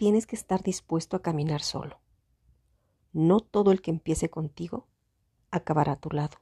tienes que estar dispuesto a caminar solo. No todo el que empiece contigo acabará a tu lado.